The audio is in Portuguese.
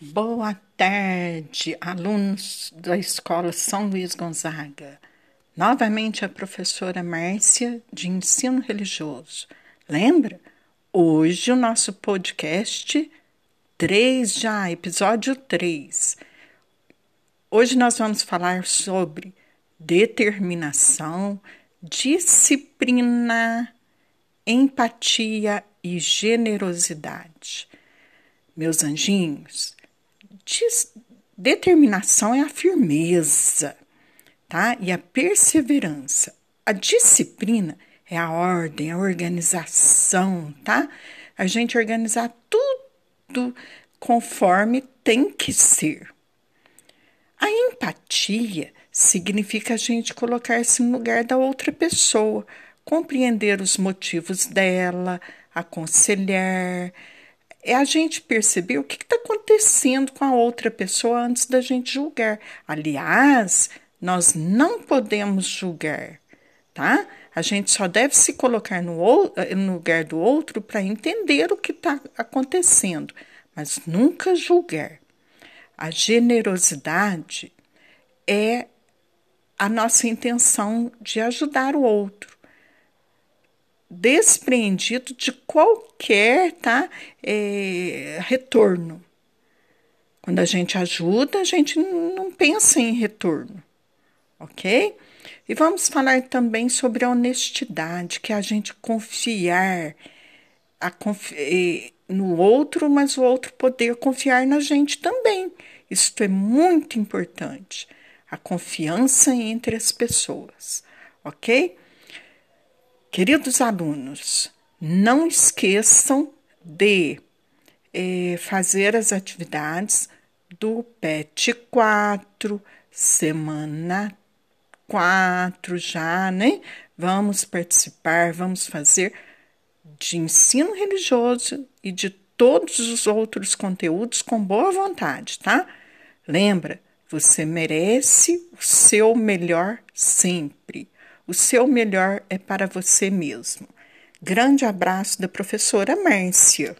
Boa tarde, alunos da Escola São Luís Gonzaga. Novamente a professora Márcia, de Ensino Religioso. Lembra? Hoje o nosso podcast 3 já, episódio 3. Hoje nós vamos falar sobre determinação, disciplina, empatia e generosidade. Meus anjinhos, determinação é a firmeza, tá? E a perseverança. A disciplina é a ordem, a organização, tá? A gente organizar tudo conforme tem que ser. A empatia significa a gente colocar-se no lugar da outra pessoa, compreender os motivos dela, aconselhar, é a gente perceber o que está acontecendo com a outra pessoa antes da gente julgar. Aliás, nós não podemos julgar, tá? A gente só deve se colocar no, no lugar do outro para entender o que está acontecendo, mas nunca julgar. A generosidade é a nossa intenção de ajudar o outro despreendido de qualquer tá, é, retorno. Quando a gente ajuda, a gente não pensa em retorno, ok? E vamos falar também sobre a honestidade, que é a gente confiar a confi no outro, mas o outro poder confiar na gente também. Isso é muito importante. A confiança entre as pessoas, ok? Queridos alunos, não esqueçam de eh, fazer as atividades do PET 4, semana 4 já, né? Vamos participar, vamos fazer de ensino religioso e de todos os outros conteúdos com boa vontade, tá? Lembra, você merece o seu melhor sempre. O seu melhor é para você mesmo. Grande abraço da professora Márcia.